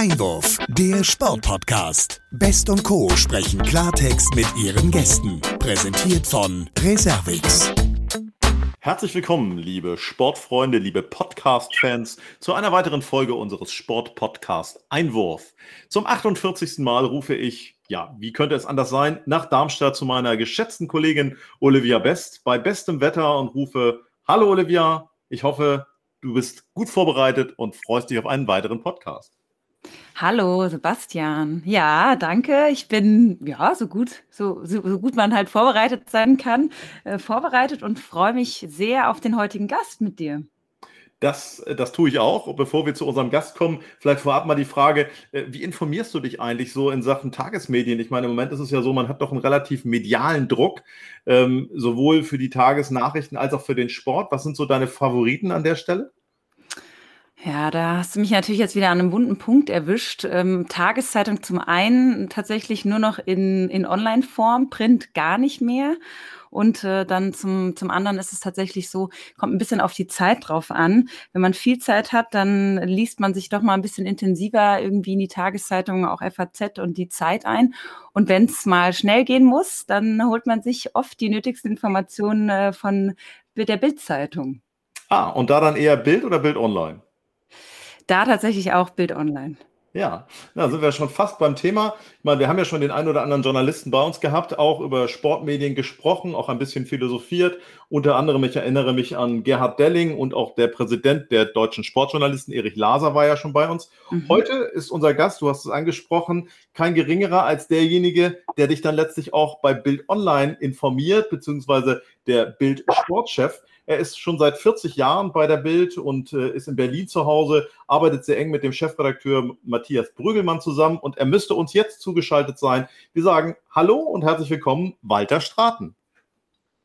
Einwurf, der Sportpodcast. Best und Co. sprechen Klartext mit ihren Gästen. Präsentiert von Reservix. Herzlich willkommen, liebe Sportfreunde, liebe Podcast-Fans, zu einer weiteren Folge unseres Sportpodcast Einwurf. Zum 48. Mal rufe ich, ja, wie könnte es anders sein, nach Darmstadt zu meiner geschätzten Kollegin Olivia Best bei bestem Wetter und rufe, hallo Olivia, ich hoffe, du bist gut vorbereitet und freust dich auf einen weiteren Podcast. Hallo, Sebastian. Ja, danke. Ich bin ja so gut, so, so, so gut man halt vorbereitet sein kann, äh, vorbereitet und freue mich sehr auf den heutigen Gast mit dir. Das, äh, das tue ich auch. Bevor wir zu unserem Gast kommen, vielleicht vorab mal die Frage, äh, wie informierst du dich eigentlich so in Sachen Tagesmedien? Ich meine, im Moment ist es ja so, man hat doch einen relativ medialen Druck, ähm, sowohl für die Tagesnachrichten als auch für den Sport. Was sind so deine Favoriten an der Stelle? Ja, da hast du mich natürlich jetzt wieder an einem wunden Punkt erwischt. Ähm, Tageszeitung zum einen tatsächlich nur noch in, in Online-Form, Print gar nicht mehr. Und äh, dann zum, zum anderen ist es tatsächlich so, kommt ein bisschen auf die Zeit drauf an. Wenn man viel Zeit hat, dann liest man sich doch mal ein bisschen intensiver irgendwie in die Tageszeitung, auch FAZ und die Zeit ein. Und wenn es mal schnell gehen muss, dann holt man sich oft die nötigsten Informationen äh, von der Bildzeitung. Ah, und da dann eher Bild oder Bild online? Da tatsächlich auch Bild online. Ja, da sind wir schon fast beim Thema. Ich meine, wir haben ja schon den einen oder anderen Journalisten bei uns gehabt, auch über Sportmedien gesprochen, auch ein bisschen philosophiert. Unter anderem, ich erinnere mich an Gerhard Delling und auch der Präsident der deutschen Sportjournalisten, Erich Laser, war ja schon bei uns. Mhm. Heute ist unser Gast, du hast es angesprochen, kein geringerer als derjenige, der dich dann letztlich auch bei Bild Online informiert, beziehungsweise der Bild Sportchef. Er ist schon seit 40 Jahren bei der Bild und äh, ist in Berlin zu Hause, arbeitet sehr eng mit dem Chefredakteur Matthias Brügelmann zusammen und er müsste uns jetzt zugeschaltet sein. Wir sagen Hallo und herzlich willkommen, Walter Straten.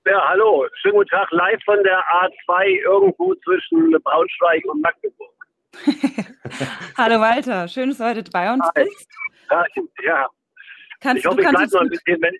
Ja, hallo, schönen guten Tag, live von der A2 irgendwo zwischen Braunschweig und Magdeburg. hallo Walter, schön, dass du heute bei uns Hi. bist. Ja, Kannst, ich hoffe, ich bleibe noch ein bisschen, wenn,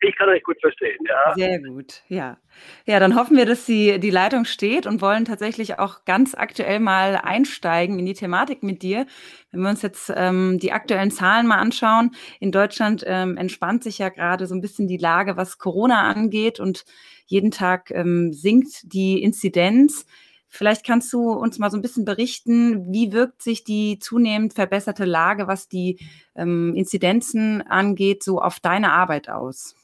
ich kann euch gut verstehen, ja. Sehr gut, ja. Ja, dann hoffen wir, dass die, die Leitung steht und wollen tatsächlich auch ganz aktuell mal einsteigen in die Thematik mit dir. Wenn wir uns jetzt ähm, die aktuellen Zahlen mal anschauen, in Deutschland ähm, entspannt sich ja gerade so ein bisschen die Lage, was Corona angeht und jeden Tag ähm, sinkt die Inzidenz. Vielleicht kannst du uns mal so ein bisschen berichten, wie wirkt sich die zunehmend verbesserte Lage, was die ähm, Inzidenzen angeht, so auf deine Arbeit aus?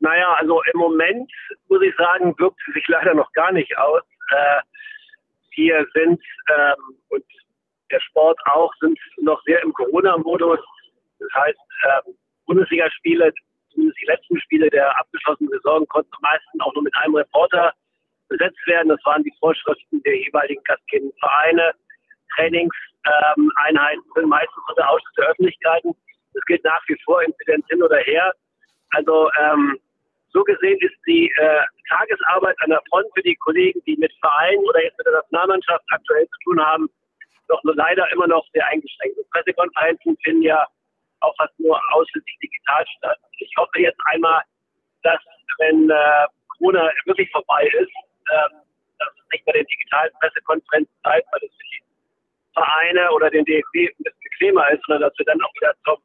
Naja, also im Moment muss ich sagen, wirkt sie sich leider noch gar nicht aus. Äh, wir sind ähm, und der Sport auch sind noch sehr im Corona-Modus. Das heißt, ähm, Bundesligaspiele, zumindest die letzten Spiele der abgeschlossenen Saison, konnten am meisten auch nur mit einem Reporter besetzt werden. Das waren die Vorschriften der jeweiligen gastgebenden Vereine. Trainingseinheiten ähm, sind meistens unter Ausschluss der Öffentlichkeiten. Das gilt nach wie vor, Inzidenz hin oder her. Also ähm, so gesehen ist die äh, Tagesarbeit an der Front für die Kollegen, die mit Vereinen oder jetzt mit der Nationalmannschaft aktuell zu tun haben, doch nur leider immer noch sehr eingeschränkt. Pressekonferenzen finden ja auch fast nur ausschließlich digital statt. Ich hoffe jetzt einmal, dass wenn äh, Corona wirklich vorbei ist, äh, dass es nicht bei den digitalen Pressekonferenzen bleibt, weil es für die Vereine oder den DFB ein bisschen bequemer ist, sondern dass wir dann auch wieder zum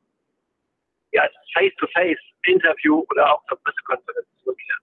ja, Face-to-Face Interview oder auch zur Pressekonferenz zurückkehren.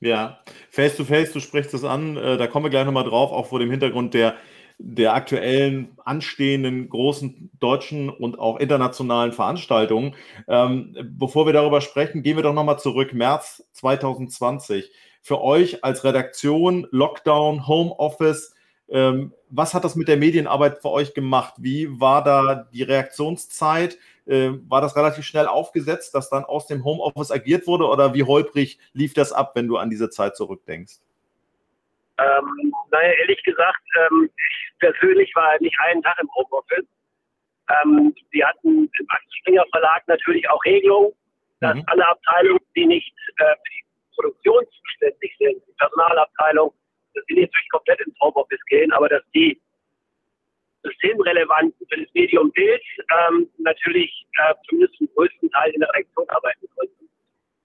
Ja, Face-to-Face, du sprichst es an, äh, da kommen wir gleich nochmal drauf, auch vor dem Hintergrund der, der aktuellen anstehenden großen deutschen und auch internationalen Veranstaltungen. Ähm, bevor wir darüber sprechen, gehen wir doch nochmal zurück, März 2020. Für euch als Redaktion, Lockdown, Homeoffice, ähm, was hat das mit der Medienarbeit für euch gemacht? Wie war da die Reaktionszeit? Äh, war das relativ schnell aufgesetzt, dass dann aus dem Homeoffice agiert wurde oder wie holprig lief das ab, wenn du an diese Zeit zurückdenkst? Ähm, naja, ehrlich gesagt, ähm, ich persönlich war nicht einen Tag im Homeoffice. Ähm, wir hatten im Axel Springer Verlag natürlich auch Regelungen, dass mhm. alle Abteilungen, die nicht äh, für die Produktion zuständig sind, die Personalabteilung, dass die nicht komplett ins Homeoffice gehen, aber dass die systemrelevanten für das Medium Bild ähm, natürlich äh, zumindest zum größten Teil in der Redaktion arbeiten konnten.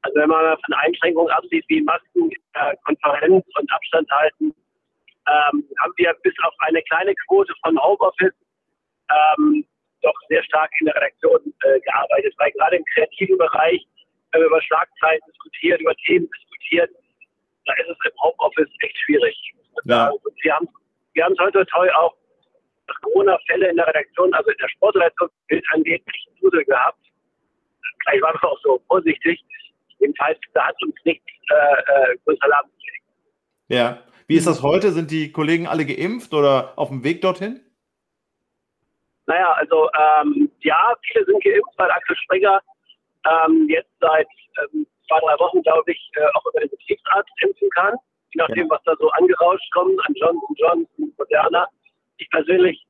Also wenn man von Einschränkungen absieht wie Masken, äh, Konferenz und Abstand halten, ähm, haben wir bis auf eine kleine Quote von Homeoffice ähm, doch sehr stark in der Redaktion äh, gearbeitet, weil gerade im kreativen Bereich, wenn wir über Schlagzeilen diskutieren, über Themen diskutieren, da ist es im Homeoffice echt schwierig. Ja. Und wir haben wir haben es heute toll auch, Corona-Fälle in der Redaktion, also in der Sportredaktion angeht, nicht Dusel gehabt. Vielleicht waren wir auch so vorsichtig. Jedenfalls, da hat uns nichts äh, äh, größer Alarm gelegt. Ja. Wie ist das heute? Sind die Kollegen alle geimpft oder auf dem Weg dorthin? Naja, also ähm, ja, viele sind geimpft, weil Axel Springer ähm, jetzt seit ähm, zwei, drei Wochen, glaube ich, äh, auch über den Betriebsarzt impfen kann. Je nachdem, ja. was da so angerauscht kommt an Johnson Johnson, Moderna. Ich persönlich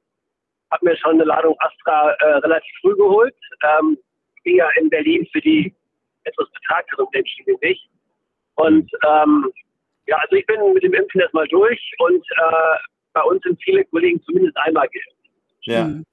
habe mir schon eine Ladung Astra äh, relativ früh geholt. Ähm, bin ja in Berlin für die etwas betagteren Menschen wie mich. Und ähm, ja, also ich bin mit dem Impfen erstmal durch und äh, bei uns sind viele Kollegen zumindest einmal geimpft. Ja. Mhm.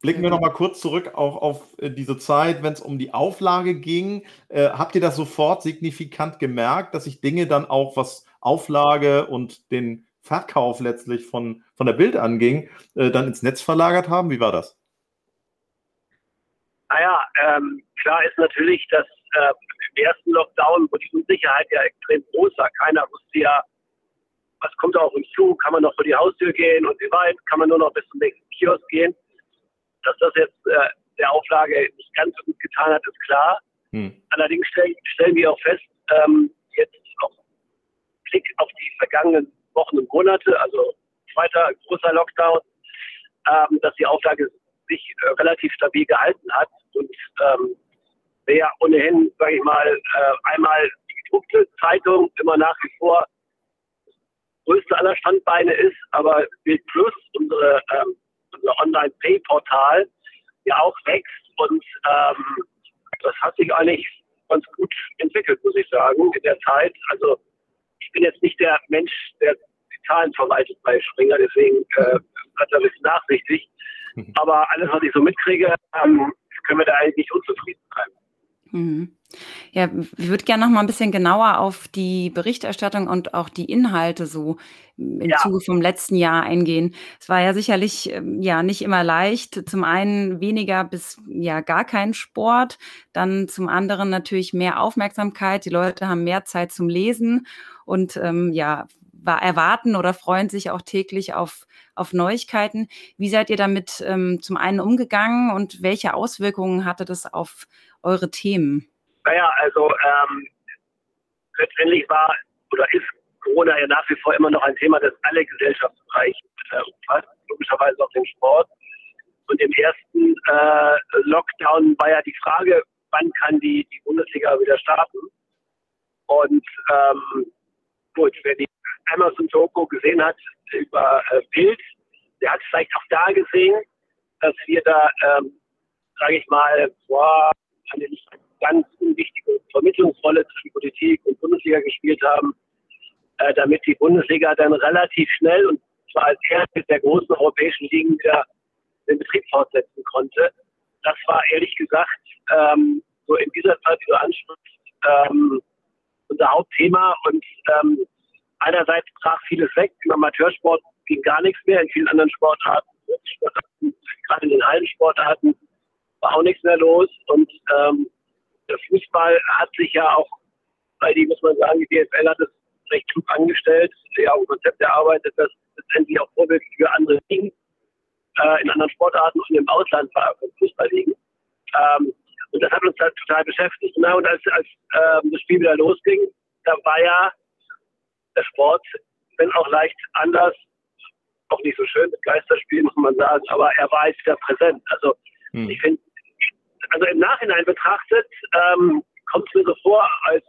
Blicken wir noch mal kurz zurück auch auf äh, diese Zeit, wenn es um die Auflage ging. Äh, habt ihr das sofort signifikant gemerkt, dass sich Dinge dann auch, was Auflage und den Verkauf letztlich von, von der Bild anging, äh, dann ins Netz verlagert haben? Wie war das? Naja, ähm, klar ist natürlich, dass äh, im ersten Lockdown, wo die Unsicherheit ja extrem groß war, keiner wusste ja, was kommt auf uns zu, kann man noch vor die Haustür gehen und wie weit, kann man nur noch bis zum nächsten Kiosk gehen. Dass das jetzt äh, der Auflage nicht ganz so gut getan hat, ist klar. Hm. Allerdings stellen, stellen wir auch fest, ähm, jetzt auch Blick auf die vergangenen Wochen und Monate, also zweiter großer Lockdown, ähm, dass die Auflage sich äh, relativ stabil gehalten hat und ähm, wer ohnehin, sage ich mal, äh, einmal die gedruckte Zeitung immer nach wie vor größte aller Standbeine ist, aber Bild Plus, unsere, ähm, unser Online-Pay-Portal, ja auch wächst und ähm, das hat sich eigentlich ganz gut entwickelt, muss ich sagen, in der Zeit. Also ich bin jetzt nicht der Mensch, der die Zahlen verwaltet bei Springer, deswegen äh, hat er ein bisschen nachsichtig. Aber alles, was ich so mitkriege, ähm, können wir da eigentlich nicht unzufrieden sein. Mhm. Ja, ich würde gerne noch mal ein bisschen genauer auf die Berichterstattung und auch die Inhalte so im ja. Zuge vom letzten Jahr eingehen. Es war ja sicherlich ähm, ja nicht immer leicht. Zum einen weniger bis ja gar kein Sport, dann zum anderen natürlich mehr Aufmerksamkeit. Die Leute haben mehr Zeit zum Lesen und ähm, ja war, erwarten oder freuen sich auch täglich auf auf Neuigkeiten. Wie seid ihr damit ähm, zum einen umgegangen und welche Auswirkungen hatte das auf eure Themen? Naja, also ähm, letztendlich war oder ist Corona ja nach wie vor immer noch ein Thema, das alle Gesellschaftsbereiche äh, umfasst, logischerweise auch den Sport. Und im ersten äh, Lockdown war ja die Frage, wann kann die, die Bundesliga wieder starten? Und ähm, gut, wer die Amazon Doku gesehen hat über äh, Bild, der hat vielleicht auch da gesehen, dass wir da, ähm, sage ich mal, boah, eine ganz unwichtige Vermittlungsrolle zwischen Politik und Bundesliga gespielt haben, äh, damit die Bundesliga dann relativ schnell und zwar als erste der großen europäischen Ligen wieder den Betrieb fortsetzen konnte. Das war ehrlich gesagt ähm, so in dieser Zeit, die du ansprichst, ähm, unser Hauptthema und ähm, einerseits brach vieles weg. Im Amateursport ging gar nichts mehr, in vielen anderen Sportarten gerade in den Hallensportarten, war auch nichts mehr los. Und ähm, der Fußball hat sich ja auch, weil die, muss man sagen, die DFL hat es recht klug angestellt, ja auch ein Konzept erarbeitet, das letztendlich auch vorbildlich für andere Ligen äh, in anderen Sportarten und im Ausland war Fußball liegen. Ähm, und das hat uns halt total beschäftigt. Na, und als, als ähm, das Spiel wieder losging, da war ja der Sport, wenn auch leicht anders, auch nicht so schön mit Geisterspielen, muss man sagen, aber er war jetzt wieder präsent. Also hm. ich finde, also im Nachhinein betrachtet, ähm, kommt es mir so vor, als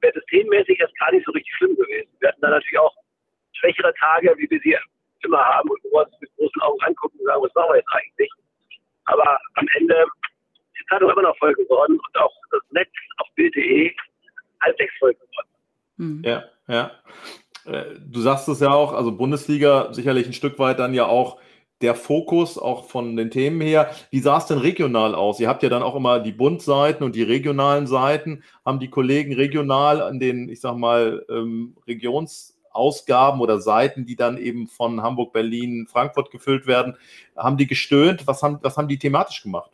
wäre das themenmäßig erst gar nicht so richtig schlimm gewesen. Wir hatten da natürlich auch schwächere Tage, wie wir sie immer haben und wo wir uns mit großen Augen angucken und sagen, was machen wir jetzt eigentlich? Aber am Ende ist die Zeitung immer noch voll geworden und auch das Netz auf Bild.de halbwegs voll geworden. Mhm. Ja, ja. Äh, du sagst es ja auch, also Bundesliga sicherlich ein Stück weit dann ja auch der Fokus auch von den Themen her. Wie sah es denn regional aus? Ihr habt ja dann auch immer die Bundseiten und die regionalen Seiten. Haben die Kollegen regional an den, ich sag mal, ähm, Regions Ausgaben oder Seiten, die dann eben von Hamburg, Berlin, Frankfurt gefüllt werden, haben die gestöhnt? Was haben, was haben die thematisch gemacht?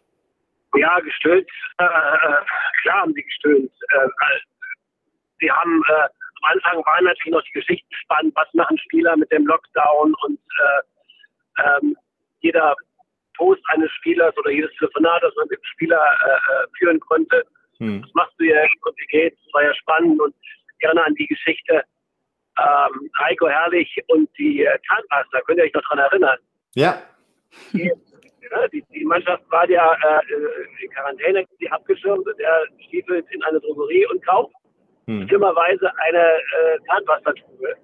Ja, gestöhnt, äh, klar haben sie gestöhnt. Äh, sie haben äh, am Anfang waren natürlich noch die Geschichten spannend, was machen Spieler mit dem Lockdown und äh, ähm, jeder Post eines Spielers oder jedes Telefonat, das man mit dem Spieler äh, führen konnte. Hm. Was machst du jetzt und wie geht's? Das war ja spannend und gerne an die Geschichte ähm, Heiko Herrlich und die äh, Zahnpasta. Könnt ihr euch noch daran erinnern? Ja. Die, ja, die, die Mannschaft war ja äh, in Quarantäne, die abgeschirmt und er stiefelt in eine Drogerie und kauft hm. schlimmerweise eine äh, Zahnpastatube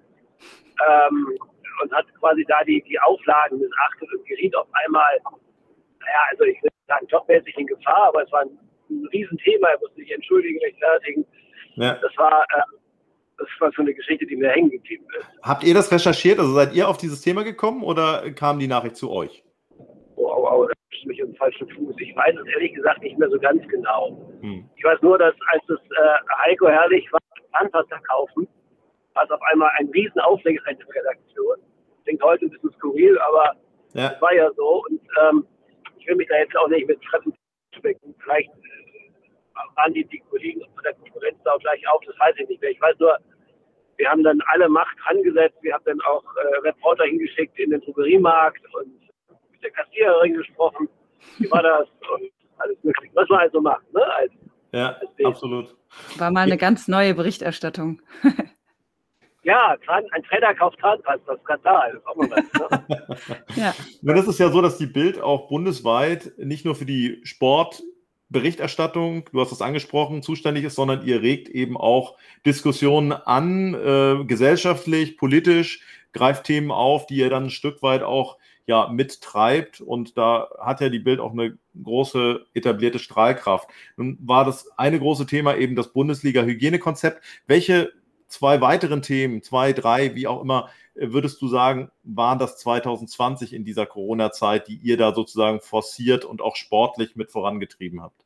ähm, und hat quasi da die, die Auflagen missachtet und geriet auf einmal, naja, also ich würde sagen, jobmäßig in Gefahr, aber es war ein, ein Riesenthema, er musste sich entschuldigen, rechtfertigen. Ja. Das war äh, das war so eine Geschichte, die mir hängen geblieben ist. Habt ihr das recherchiert? Also seid ihr auf dieses Thema gekommen oder kam die Nachricht zu euch? Wow, wow, da ist mich im falschen Fuß. Ich weiß es ehrlich gesagt nicht mehr so ganz genau. Hm. Ich weiß nur, dass als es äh, Heiko Herrlich war, Zahnpasta kaufen, war es auf einmal ein riesen Aufreger in der Redaktion. Klingt heute ein bisschen skurril, aber es ja. war ja so. Und ähm, ich will mich da jetzt auch nicht mit fremden schmecken. Vielleicht äh, waren die, die Kollegen von der Konkurrenz da auch gleich auf, das weiß ich nicht mehr. Ich weiß nur, wir haben dann alle Macht angesetzt. Wir haben dann auch äh, Reporter hingeschickt in den Drogeriemarkt und mit der Kassiererin gesprochen. Wie war das? Und alles mögliche. Was man also macht, ne? Als, ja, als absolut. War mal eine ganz neue Berichterstattung. Ja, ein Trainer kauft Zahnpasta, Skandal. Das ist mal was, ne? ja. Das ist ja so, dass die Bild auch bundesweit nicht nur für die Sportberichterstattung, du hast es angesprochen, zuständig ist, sondern ihr regt eben auch Diskussionen an, äh, gesellschaftlich, politisch, greift Themen auf, die ihr dann ein Stück weit auch ja mittreibt und da hat ja die Bild auch eine große etablierte Strahlkraft. Nun war das eine große Thema eben das Bundesliga-Hygienekonzept. Welche zwei weiteren Themen, zwei, drei, wie auch immer, würdest du sagen, waren das 2020 in dieser Corona-Zeit, die ihr da sozusagen forciert und auch sportlich mit vorangetrieben habt?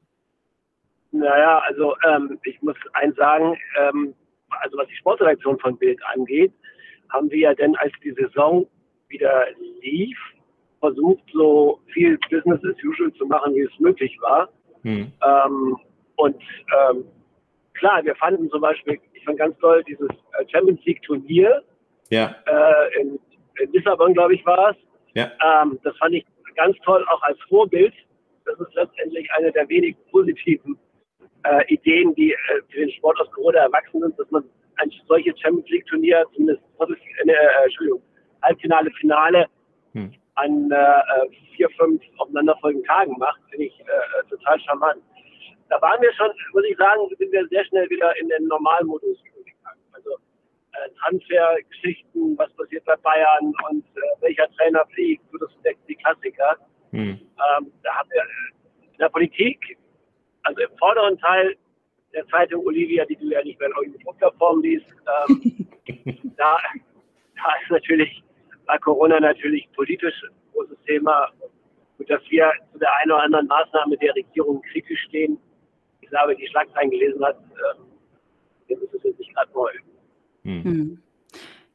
Naja, also ähm, ich muss eins sagen, ähm, also was die Sportredaktion von Bild angeht, haben wir ja denn, als die Saison wieder lief, versucht, so viel Business as usual zu machen, wie es möglich war. Hm. Ähm, und ähm, klar, wir fanden zum Beispiel, ich fand ganz toll, dieses äh, Champions League Turnier. Ja. Äh, in, in, Lissabon, glaube ich, war es. Ja. Ähm, das fand ich ganz toll, auch als Vorbild. Das ist letztendlich eine der wenigen positiven äh, Ideen, die äh, für den Sport aus Corona erwachsen sind, dass man ein solches Champions League Turnier, zumindest äh, Entschuldigung, Halbfinale, Finale hm. an äh, vier, fünf aufeinanderfolgenden Tagen macht, finde ich äh, total charmant. Da waren wir schon, muss ich sagen, sind wir sehr schnell wieder in den Normalmodus übergegangen. Also äh, Transfergeschichten, was passiert bei Bayern und äh, welcher Trainer fliegt, so das sind die Klassiker. Hm. Ähm, da haben wir in der Politik, also im vorderen Teil der Zeitung Olivia, die du ja nicht mehr in irgendeiner Form liest, ähm, da, da ist natürlich bei Corona natürlich politisch ein großes Thema. Und dass wir zu der einen oder anderen Maßnahme der Regierung kritisch stehen, ich glaube, die Schlagzeilen gelesen hat, äh, ist es jetzt nicht gerade neu. Hm. hm.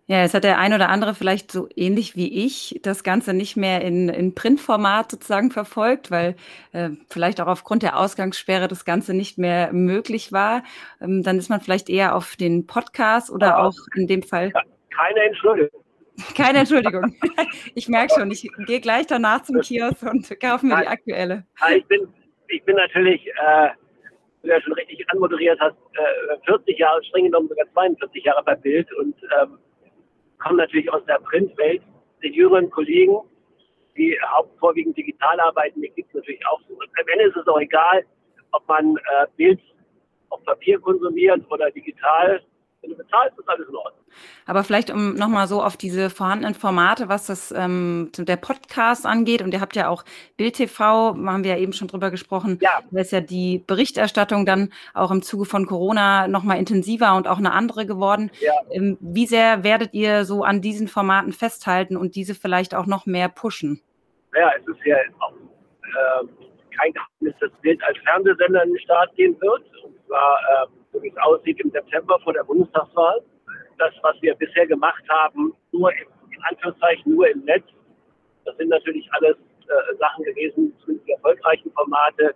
Ja, jetzt hat der ein oder andere vielleicht so ähnlich wie ich das Ganze nicht mehr in, in Printformat sozusagen verfolgt, weil äh, vielleicht auch aufgrund der Ausgangssperre das Ganze nicht mehr möglich war. Ähm, dann ist man vielleicht eher auf den Podcast oder Aber auch in dem Fall. Keine Entschuldigung. Keine Entschuldigung. Ich merke schon, ich gehe gleich danach zum Kiosk und kaufe mir die aktuelle. Ich bin, ich bin natürlich, äh, du ja schon richtig anmoderiert hast, äh, 40 Jahre, streng genommen sogar 42 Jahre bei Bild und ähm, komme natürlich aus der Printwelt. Den jüngeren Kollegen, die hauptvorwiegend digital arbeiten, die gibt es natürlich auch. Und am Ende ist es auch egal, ob man äh, Bild auf Papier konsumiert oder digital wenn du bezahlst, ist alles in Ordnung. Aber vielleicht um nochmal so auf diese vorhandenen Formate, was das ähm, der Podcast angeht, und ihr habt ja auch Bild TV, haben wir ja eben schon drüber gesprochen, ja. da ist ja die Berichterstattung dann auch im Zuge von Corona nochmal intensiver und auch eine andere geworden. Ja. Ähm, wie sehr werdet ihr so an diesen Formaten festhalten und diese vielleicht auch noch mehr pushen? Ja, es ist ja auch äh, kein Geheimnis, dass Bild als Fernsehsender in den Start gehen wird. Und zwar äh, so wie es aussieht, im September vor der Bundestagswahl. das, was wir bisher gemacht haben, nur im, in Anführungszeichen nur im Netz. Das sind natürlich alles äh, Sachen gewesen, zumindest die erfolgreichen Formate,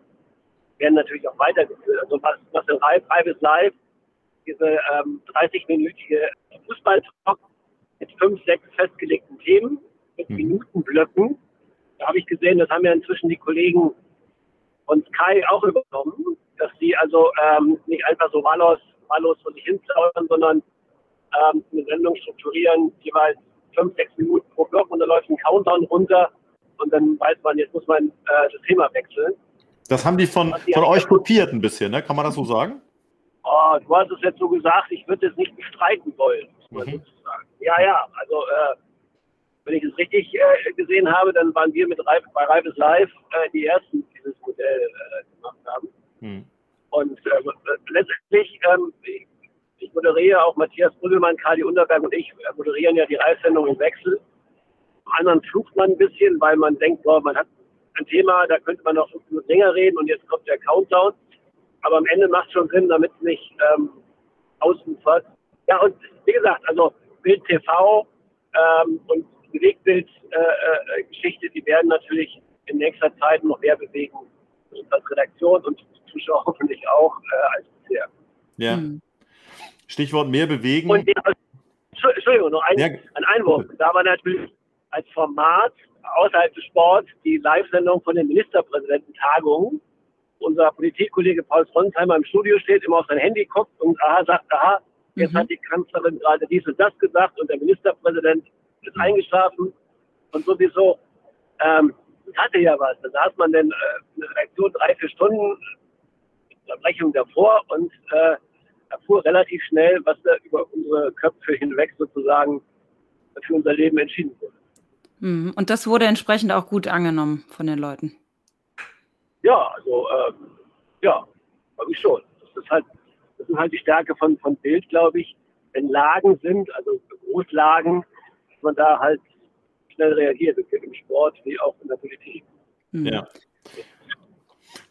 werden natürlich auch weitergeführt. Also was, was in Private Live, diese ähm, 30-minütige Fußballtalk mit fünf, sechs festgelegten Themen, mit mhm. Minutenblöcken. Da habe ich gesehen, das haben ja inzwischen die Kollegen von Sky auch übernommen, dass sie also ähm, nicht einfach so wahllos, wahllos vor sich hinzaubern, sondern ähm, eine Sendung strukturieren, jeweils fünf, sechs Minuten pro Block und da läuft ein Countdown runter und dann weiß man, jetzt muss man äh, das Thema wechseln. Das haben die von, die von euch kopiert ein bisschen, ne? Kann man das so sagen? Oh, du hast es jetzt so gesagt, ich würde es nicht bestreiten wollen, muss man mhm. sozusagen. Ja, ja, also äh, wenn ich es richtig äh, gesehen habe, dann waren wir mit Reif, bei Reifes Live äh, die ersten, die dieses Modell äh, gemacht haben. Mhm. Und äh, letztendlich, ähm, ich, moderiere auch Matthias Brüggelmann, Kali Unterberg und ich äh, moderieren ja die Reifsendung im Wechsel. Am anderen flucht man ein bisschen, weil man denkt, boah, man hat ein Thema, da könnte man noch fünf Minuten länger reden und jetzt kommt der Countdown. Aber am Ende macht es schon Sinn, damit es nicht ähm, ausufert. Ja, und wie gesagt, also Bild TV ähm, und Bewegtbild-Geschichte, äh, äh, die werden natürlich in nächster Zeit noch mehr bewegen. Als Redaktion und Zuschauer hoffentlich auch äh, als bisher. Ja. Hm. Stichwort mehr bewegen. Und der, Entschuldigung, noch ein, ja. ein Einwurf. Da war natürlich als Format außerhalb des Sports die Live-Sendung von den Ministerpräsidententagungen. Unser Politikkollege Paul Fronsheimer im Studio steht, immer auf sein Handy guckt und aha, sagt, aha, jetzt mhm. hat die Kanzlerin gerade dies und das gesagt und der Ministerpräsident ist mhm. eingeschlafen und sowieso. Ähm, hatte ja was. Da saß man dann äh, eine Reaktion drei, vier Stunden, Unterbrechung davor und äh, erfuhr relativ schnell, was da über unsere Köpfe hinweg sozusagen für unser Leben entschieden wurde. Mhm. Und das wurde entsprechend auch gut angenommen von den Leuten. Ja, also ähm, ja, glaube ich schon. Das ist halt, das ist halt die Stärke von, von Bild, glaube ich. Wenn Lagen sind, also Großlagen, dass man da halt schnell reagiert, im Sport wie auch in der Politik. Mhm. Ja.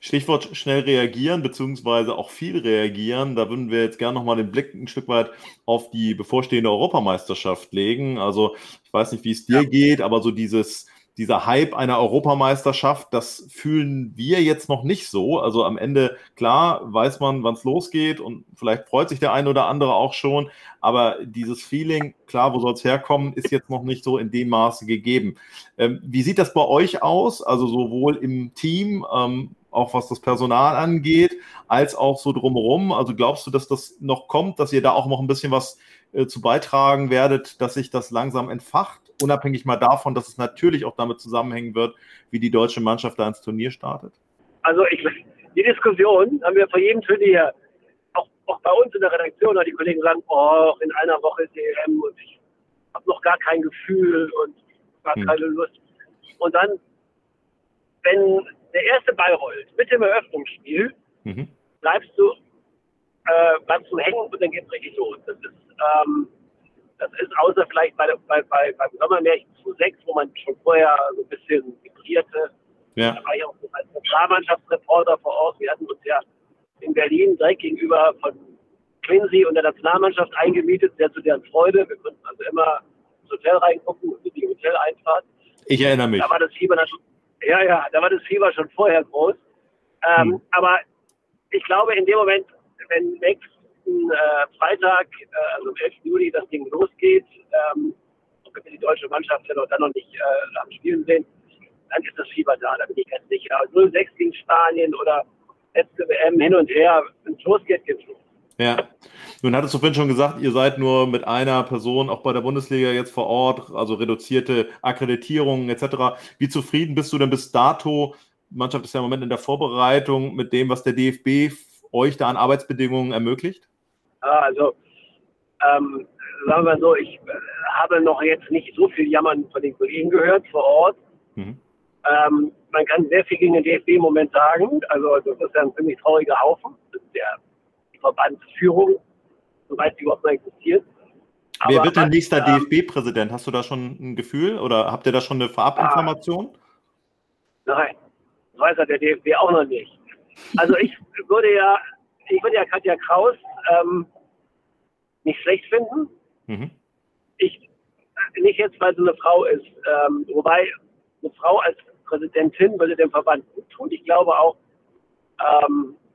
Stichwort schnell reagieren, beziehungsweise auch viel reagieren. Da würden wir jetzt gerne nochmal den Blick ein Stück weit auf die bevorstehende Europameisterschaft legen. Also ich weiß nicht, wie es dir ja. geht, aber so dieses, dieser Hype einer Europameisterschaft, das fühlen wir jetzt noch nicht so. Also am Ende, klar, weiß man, wann es losgeht und vielleicht freut sich der eine oder andere auch schon, aber dieses Feeling, klar, wo soll es herkommen, ist jetzt noch nicht so in dem Maße gegeben. Ähm, wie sieht das bei euch aus? Also sowohl im Team, ähm, auch was das Personal angeht, als auch so drumherum? Also glaubst du, dass das noch kommt, dass ihr da auch noch ein bisschen was äh, zu beitragen werdet, dass sich das langsam entfacht? Unabhängig mal davon, dass es natürlich auch damit zusammenhängen wird, wie die deutsche Mannschaft da ins Turnier startet? Also ich, die Diskussion haben wir vor jedem Turnier, auch, auch bei uns in der Redaktion, die Kollegen sagen, oh, in einer Woche ist EM und ich habe noch gar kein Gefühl und gar hm. keine Lust. Und dann, wenn der erste Ball rollt mit dem Eröffnungsspiel, mhm. bleibst du äh, bleibst du hängen und dann geht's richtig los. Das ist, ähm, das ist außer vielleicht bei, bei, bei, beim Sommermärchen zu 6, wo man schon vorher so ein bisschen vibrierte. Ja. Da war ich auch als Nationalmannschaftsreporter vor Ort. Wir hatten uns ja in Berlin direkt gegenüber von Quincy und der Nationalmannschaft eingemietet, sehr zu deren Freude. Wir konnten also immer ins Hotel reingucken und in die Hoteleinfahrt. Ich erinnere mich. Da war das Fieber natürlich ja, ja, da war das Fieber schon vorher groß. Ähm, hm. Aber ich glaube, in dem Moment, wenn nächsten äh, Freitag, äh, also am 11. Juli, das Ding losgeht, ähm, und wir die deutsche Mannschaft ja noch, dann noch nicht äh, am Spielen sehen, dann ist das Fieber da, da bin ich ganz sicher. 0-6 gegen Spanien oder letzte WM hin und her, wenn es losgeht, geht's los. Ja. Nun hattest du vorhin schon gesagt, ihr seid nur mit einer Person auch bei der Bundesliga jetzt vor Ort, also reduzierte Akkreditierungen etc. Wie zufrieden bist du denn bis dato? Die Mannschaft ist ja im Moment in der Vorbereitung mit dem, was der DFB euch da an Arbeitsbedingungen ermöglicht? Also, ähm, sagen wir so, ich habe noch jetzt nicht so viel Jammern von den Kollegen gehört vor Ort. Mhm. Ähm, man kann sehr viel gegen den DFB im Moment sagen. Also, das ist ja ein ziemlich trauriger Haufen. Der Verbandsführung, soweit sie überhaupt noch existiert. Aber Wer wird der nächste ähm, DFB-Präsident? Hast du da schon ein Gefühl oder habt ihr da schon eine Farbinformation? Nein, das weiß ja der DFB auch noch nicht. Also ich würde ja, ich würde ja Katja Kraus ähm, nicht schlecht finden. Mhm. Ich, nicht jetzt, weil sie eine Frau ist, ähm, wobei eine Frau als Präsidentin würde dem Verband gut tun. Ich glaube auch, ähm, äh,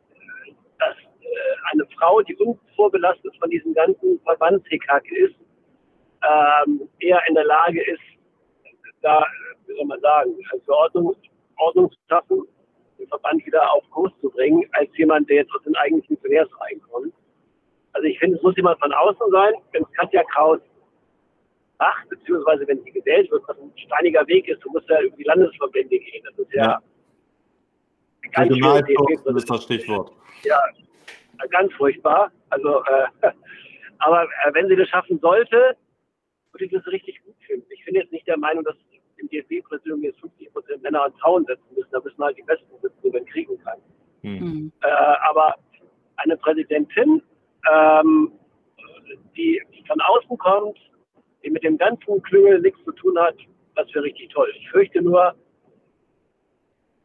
eine Frau, die unvorbelastet von diesem ganzen Verbandshickhack ist, ähm, eher in der Lage ist, da, wie soll man sagen, für Ordnung, Ordnung zu schaffen, den Verband wieder auf Kurs zu bringen, als jemand, der jetzt aus den eigentlichen Funktionärsreihen kommt. Also ich finde, es muss jemand von außen sein. Wenn es Katja Kraus macht, beziehungsweise wenn sie gewählt wird, was ein steiniger Weg ist, du musst ja über die Landesverbände gehen. Das ist ja, ja. ganz Regionalkosten ist das Stichwort. Ja, ganz furchtbar. Also, äh, aber äh, wenn sie das schaffen sollte, würde ich das richtig gut finden. Ich bin jetzt nicht der Meinung, dass im DFB-Präsidium jetzt 50 Prozent Männer an Zaun setzen müssen. Da müssen halt die Besten sitzen, die man kriegen kann. Mhm. Äh, aber eine Präsidentin, ähm, die von außen kommt, die mit dem ganzen Klüngel nichts zu tun hat, das wäre richtig toll. Ich fürchte nur,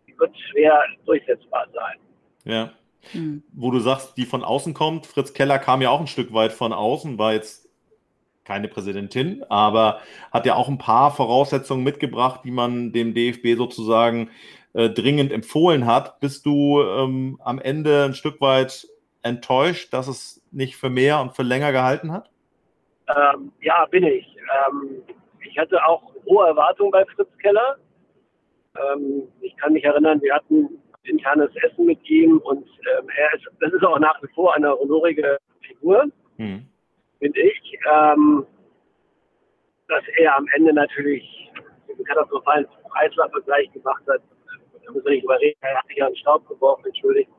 die wird schwer durchsetzbar sein. Ja. Mhm. Wo du sagst, die von außen kommt, Fritz Keller kam ja auch ein Stück weit von außen, war jetzt keine Präsidentin, aber hat ja auch ein paar Voraussetzungen mitgebracht, die man dem DFB sozusagen äh, dringend empfohlen hat. Bist du ähm, am Ende ein Stück weit enttäuscht, dass es nicht für mehr und für länger gehalten hat? Ähm, ja, bin ich. Ähm, ich hatte auch hohe Erwartungen bei Fritz Keller. Ähm, ich kann mich erinnern, wir hatten internes Essen mit ihm und ähm, er ist, das ist auch nach wie vor eine honorige Figur, hm. finde ich. Ähm, dass er am Ende natürlich einen katastrophalen Preisler-Vergleich gemacht hat, da müssen wir nicht überreden, er hat sich an den Staub geworfen, entschuldigt.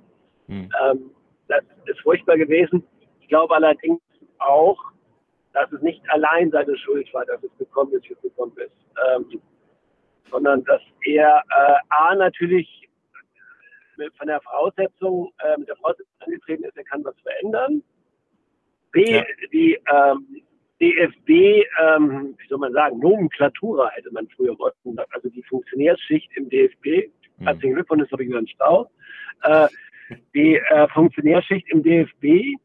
Hm. Ähm, das ist furchtbar gewesen. Ich glaube allerdings auch, dass es nicht allein seine Schuld war, dass es gekommen ist, wie es gekommen ist, ähm, sondern dass er äh, A natürlich von der Voraussetzung, mit der Voraussetzung angetreten ist, er kann was verändern. B, ja. die ähm, DFB, ähm, wie soll man sagen, Nomenklatura hätte man früher wollten, also die Funktionärsschicht im DFB, mhm. herzlichen Glückwunsch, das habe ich über den Stau, äh, die äh, Funktionärschicht im DFB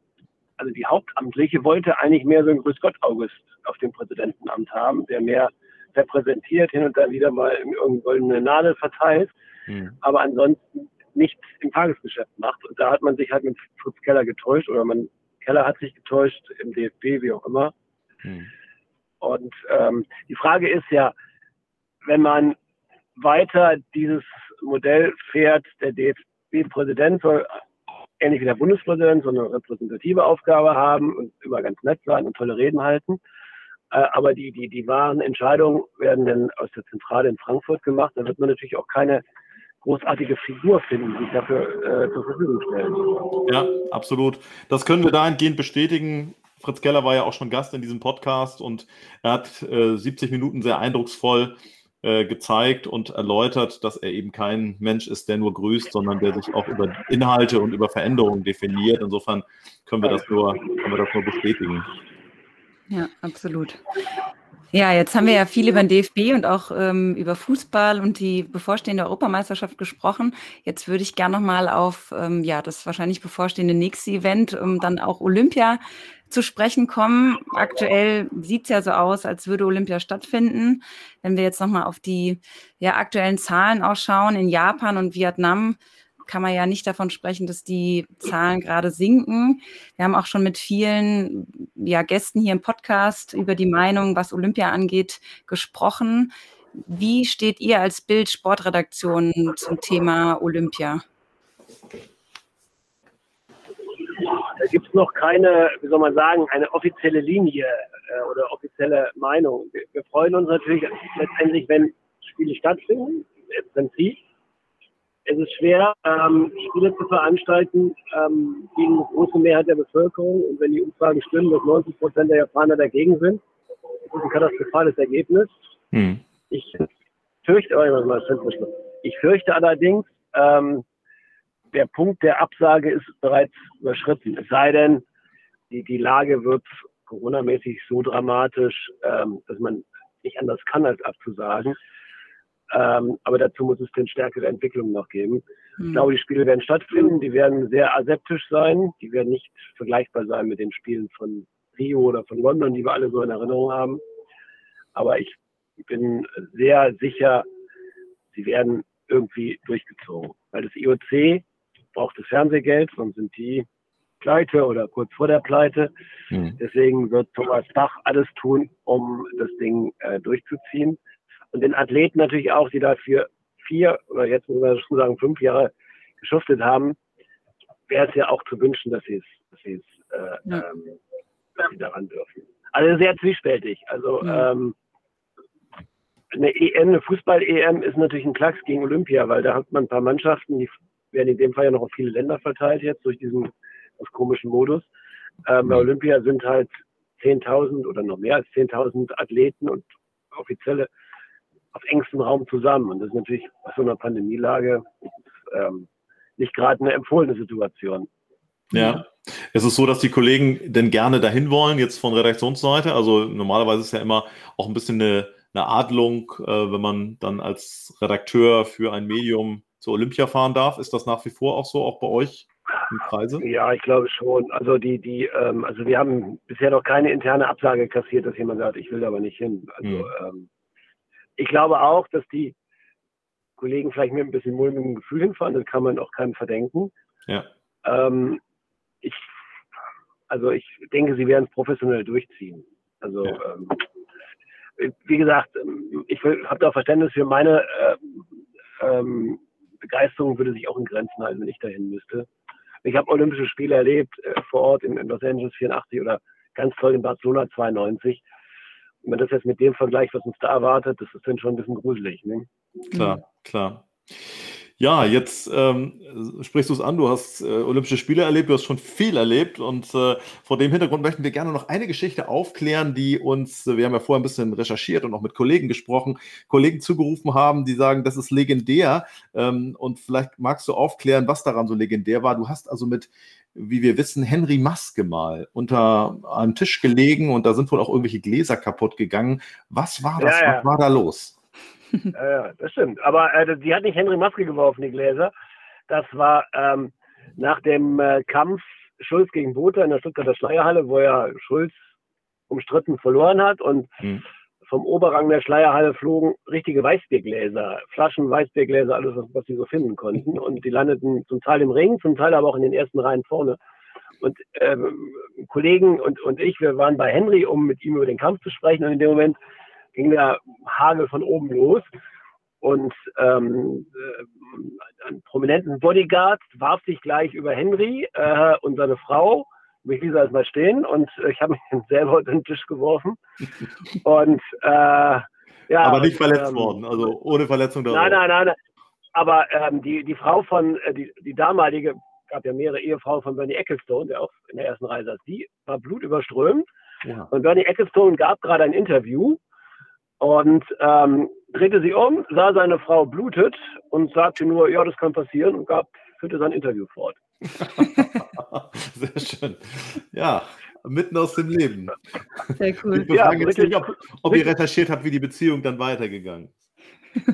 also die Hauptamtliche wollte eigentlich mehr so ein Grüß Gott August auf dem Präsidentenamt haben, der mehr repräsentiert, hin und dann wieder mal irgendwo eine Nadel verteilt, mhm. aber ansonsten nichts im Tagesgeschäft macht. Und da hat man sich halt mit Fritz Keller getäuscht oder man Keller hat sich getäuscht im DFB, wie auch immer. Mhm. Und ähm, die Frage ist ja, wenn man weiter dieses Modell fährt, der DFB-Präsident soll ähnlich wie der Bundespräsident, so eine repräsentative Aufgabe haben und immer ganz nett sein und tolle Reden halten. Äh, aber die, die, die wahren Entscheidungen werden dann aus der Zentrale in Frankfurt gemacht. Da wird man natürlich auch keine großartige Figur finden, die sich dafür äh, zur Verfügung stellen. Ja, absolut. Das können wir dahingehend bestätigen. Fritz Keller war ja auch schon Gast in diesem Podcast und er hat äh, 70 Minuten sehr eindrucksvoll äh, gezeigt und erläutert, dass er eben kein Mensch ist, der nur grüßt, sondern der sich auch über Inhalte und über Veränderungen definiert. Insofern können wir das nur, können wir das nur bestätigen. Ja, absolut. Ja, jetzt haben wir ja viel über den DFB und auch ähm, über Fußball und die bevorstehende Europameisterschaft gesprochen. Jetzt würde ich gerne nochmal auf ähm, ja, das wahrscheinlich bevorstehende nächste Event, um dann auch Olympia zu sprechen kommen. Aktuell sieht es ja so aus, als würde Olympia stattfinden. Wenn wir jetzt nochmal auf die ja, aktuellen Zahlen auch schauen, in Japan und Vietnam kann man ja nicht davon sprechen, dass die Zahlen gerade sinken. Wir haben auch schon mit vielen ja, Gästen hier im Podcast über die Meinung, was Olympia angeht, gesprochen. Wie steht ihr als Bild Sportredaktion zum Thema Olympia? Da gibt es noch keine, wie soll man sagen, eine offizielle Linie äh, oder offizielle Meinung. Wir, freuen uns natürlich letztendlich, wenn Spiele stattfinden, im Prinzip. Es ist schwer, ähm, Spiele zu veranstalten ähm, gegen eine große Mehrheit der Bevölkerung. Und wenn die Umfragen stimmen, dass 90 Prozent der Japaner dagegen sind, das ist ein katastrophales Ergebnis. Hm. Ich fürchte, oh, ich fürchte allerdings, ähm, der Punkt der Absage ist bereits überschritten. Es sei denn, die, die Lage wird coronamäßig so dramatisch, ähm, dass man nicht anders kann, als abzusagen. Ähm, aber dazu muss es denn stärkere Entwicklungen noch geben. Mhm. Ich glaube, die Spiele werden stattfinden, die werden sehr aseptisch sein, die werden nicht vergleichbar sein mit den Spielen von Rio oder von London, die wir alle so in Erinnerung haben. Aber ich bin sehr sicher, sie werden irgendwie durchgezogen. Weil das IOC braucht das Fernsehgeld, sonst sind die pleite oder kurz vor der Pleite. Mhm. Deswegen wird Thomas Bach alles tun, um das Ding äh, durchzuziehen. Und den Athleten natürlich auch, die dafür vier oder jetzt muss man schon sagen fünf Jahre geschuftet haben, wäre es ja auch zu wünschen, dass sie es, dass sie es, äh, ja. ähm, dass sie daran dürfen. Also sehr zwiespältig. Also ja. ähm, eine EM, eine Fußball-EM ist natürlich ein Klacks gegen Olympia, weil da hat man ein paar Mannschaften, die werden in dem Fall ja noch auf viele Länder verteilt jetzt durch diesen komischen Modus. Ähm, bei mhm. Olympia sind halt 10.000 oder noch mehr als 10.000 Athleten und Offizielle auf engstem Raum zusammen. Und das ist natürlich bei so einer Pandemielage ähm, nicht gerade eine empfohlene Situation. Ja. Es ist so, dass die Kollegen denn gerne dahin wollen, jetzt von Redaktionsseite. Also normalerweise ist ja immer auch ein bisschen eine, eine Adlung, äh, wenn man dann als Redakteur für ein Medium zur Olympia fahren darf. Ist das nach wie vor auch so, auch bei euch im Kreise? Ja, ich glaube schon. Also die, die, ähm, also wir haben bisher noch keine interne Absage kassiert, dass jemand sagt, ich will aber nicht hin. Also hm. ähm, ich glaube auch, dass die Kollegen vielleicht mit ein bisschen mulmigem Gefühl hinfahren, das kann man auch keinem verdenken. Ja. Ähm, ich, also ich denke, sie werden es professionell durchziehen. Also ja. ähm, wie gesagt, ich habe da Verständnis für meine äh, ähm, Begeisterung würde sich auch in Grenzen halten, wenn ich dahin müsste. Ich habe Olympische Spiele erlebt äh, vor Ort in, in, Los Angeles 84 oder ganz toll in Barcelona 92. Wenn man das jetzt mit dem vergleicht, was uns da erwartet, das ist dann schon ein bisschen gruselig. Ne? Klar, klar. Ja, jetzt ähm, sprichst du es an, du hast äh, Olympische Spiele erlebt, du hast schon viel erlebt und äh, vor dem Hintergrund möchten wir gerne noch eine Geschichte aufklären, die uns, wir haben ja vorher ein bisschen recherchiert und auch mit Kollegen gesprochen, Kollegen zugerufen haben, die sagen, das ist legendär ähm, und vielleicht magst du aufklären, was daran so legendär war. Du hast also mit, wie wir wissen, Henry Maske mal unter einem Tisch gelegen und da sind wohl auch irgendwelche Gläser kaputt gegangen. Was war das? Ja, ja. Was war da los? Ja, das stimmt. Aber äh, die hat nicht Henry Maske geworfen, die Gläser. Das war ähm, nach dem äh, Kampf Schulz gegen Botha in der Stuttgarter Schleierhalle, wo ja Schulz umstritten verloren hat und hm. vom Oberrang der Schleierhalle flogen richtige Weißbiergläser, Flaschen Weißbiergläser, alles, was, was sie so finden konnten. Und die landeten zum Teil im Ring, zum Teil aber auch in den ersten Reihen vorne. Und ähm, Kollegen und, und ich, wir waren bei Henry, um mit ihm über den Kampf zu sprechen. Und in dem Moment ging der Hagel von oben los. Und ähm, äh, ein prominenten Bodyguard warf sich gleich über Henry äh, und seine Frau. Mich ließ erst mal stehen und ich habe mich selber unter den Tisch geworfen. und äh, ja. Aber nicht verletzt ähm, worden, also ohne Verletzung darauf. Nein, nein, nein. nein. Aber ähm, die, die Frau von, äh, die, die damalige, gab ja mehrere Ehefrauen von Bernie Ecclestone, der auch in der ersten Reihe saß, die war blutüberströmt. Ja. Und Bernie Ecclestone gab gerade ein Interview und ähm, drehte sich um, sah seine Frau blutet und sagte nur, ja, das kann passieren und gab, führte sein Interview fort. Sehr schön. Ja, mitten aus dem Leben. Sehr cool. Ich ja, jetzt nicht, ob, ob ihr recherchiert habt, wie die Beziehung dann weitergegangen ist.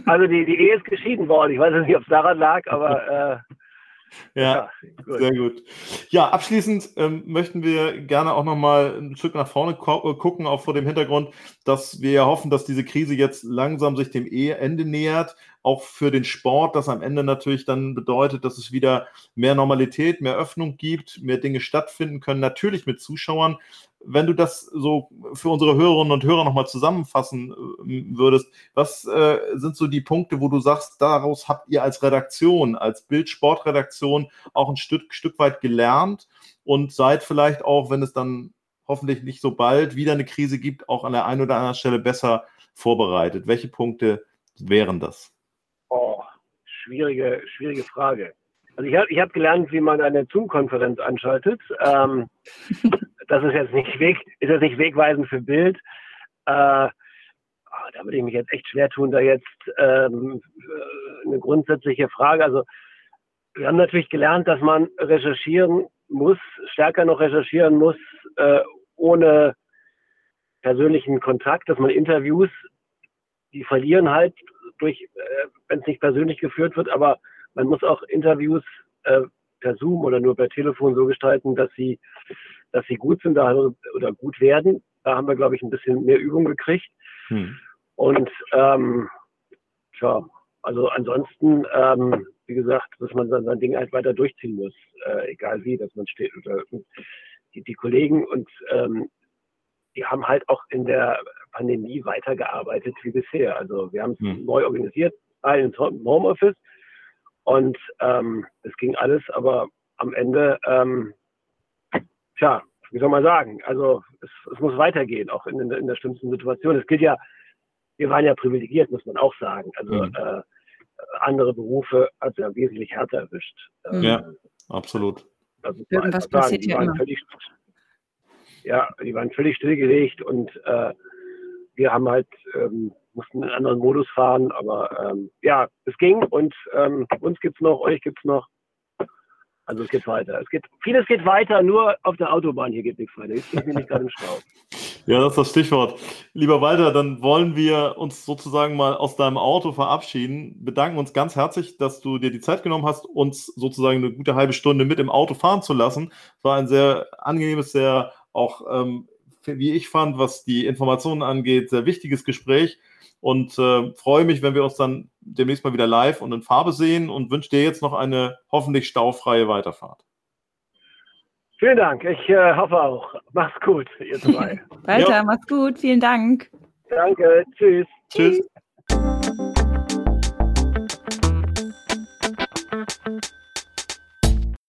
Also die, die Ehe ist geschieden worden. Ich weiß nicht, ob es daran lag, aber äh, ja, ja sehr gut. Ja, abschließend ähm, möchten wir gerne auch nochmal ein Stück nach vorne äh, gucken, auch vor dem Hintergrund, dass wir ja hoffen, dass diese Krise jetzt langsam sich dem Ende nähert auch für den Sport, das am Ende natürlich dann bedeutet, dass es wieder mehr Normalität, mehr Öffnung gibt, mehr Dinge stattfinden können, natürlich mit Zuschauern. Wenn du das so für unsere Hörerinnen und Hörer nochmal zusammenfassen äh, würdest, was äh, sind so die Punkte, wo du sagst, daraus habt ihr als Redaktion, als Bildsportredaktion auch ein Stück, Stück weit gelernt und seid vielleicht auch, wenn es dann hoffentlich nicht so bald wieder eine Krise gibt, auch an der einen oder anderen Stelle besser vorbereitet. Welche Punkte wären das? Oh, schwierige, schwierige Frage. Also ich habe ich hab gelernt, wie man eine Zoom-Konferenz anschaltet. Ähm, das ist jetzt nicht weg, ist jetzt nicht wegweisend für Bild. Äh, oh, da würde ich mich jetzt echt schwer tun, da jetzt ähm, äh, eine grundsätzliche Frage. Also wir haben natürlich gelernt, dass man recherchieren muss, stärker noch recherchieren muss, äh, ohne persönlichen Kontakt, dass man Interviews, die verlieren halt durch, äh, wenn es nicht persönlich geführt wird, aber man muss auch Interviews äh, per Zoom oder nur per Telefon so gestalten, dass sie, dass sie gut sind oder gut werden. Da haben wir, glaube ich, ein bisschen mehr Übung gekriegt. Hm. Und ähm, tja, also ansonsten, ähm, wie gesagt, dass man dann sein Ding halt weiter durchziehen muss, äh, egal wie, dass man steht. Oder die, die Kollegen und ähm, die haben halt auch in der Pandemie weitergearbeitet wie bisher. Also wir haben es hm. neu organisiert, allen im Homeoffice und ähm, es ging alles, aber am Ende, ähm, tja, wie soll man sagen, also es, es muss weitergehen, auch in, in, der schlimmsten Situation. Es gilt ja, wir waren ja privilegiert, muss man auch sagen. Also mhm. äh, andere Berufe hat ja wesentlich härter erwischt. Ähm, ja, absolut. Also Irgendwas passiert ja immer. Völlig, ja, die waren völlig stillgelegt und äh, wir haben halt ähm, mussten einen anderen Modus fahren, aber ähm, ja, es ging und ähm, uns gibt's noch, euch gibt's noch. Also es geht weiter. Es geht, vieles geht weiter, nur auf der Autobahn hier geht nichts weiter. Ich bin nämlich gerade im Stau. Ja, das ist das Stichwort. Lieber Walter, dann wollen wir uns sozusagen mal aus deinem Auto verabschieden. Bedanken uns ganz herzlich, dass du dir die Zeit genommen hast, uns sozusagen eine gute halbe Stunde mit im Auto fahren zu lassen. Es war ein sehr angenehmes, sehr auch, ähm, wie ich fand, was die Informationen angeht, sehr wichtiges Gespräch und äh, freue mich, wenn wir uns dann demnächst mal wieder live und in Farbe sehen und wünsche dir jetzt noch eine hoffentlich staufreie Weiterfahrt. Vielen Dank. Ich äh, hoffe auch. Mach's gut, ihr zwei. Walter, ja. mach's gut. Vielen Dank. Danke. Tschüss. Tschüss.